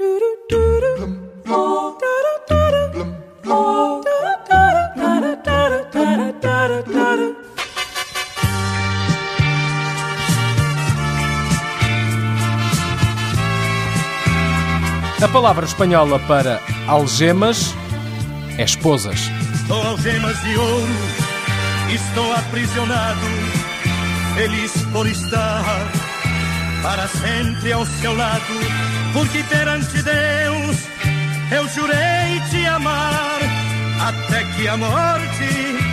A palavra espanhola para algemas é esposas. Sou algemas de ouro, estou aprisionado, feliz por estar para sempre ao seu lado, porque perante Deus eu jurei te amar, até que a morte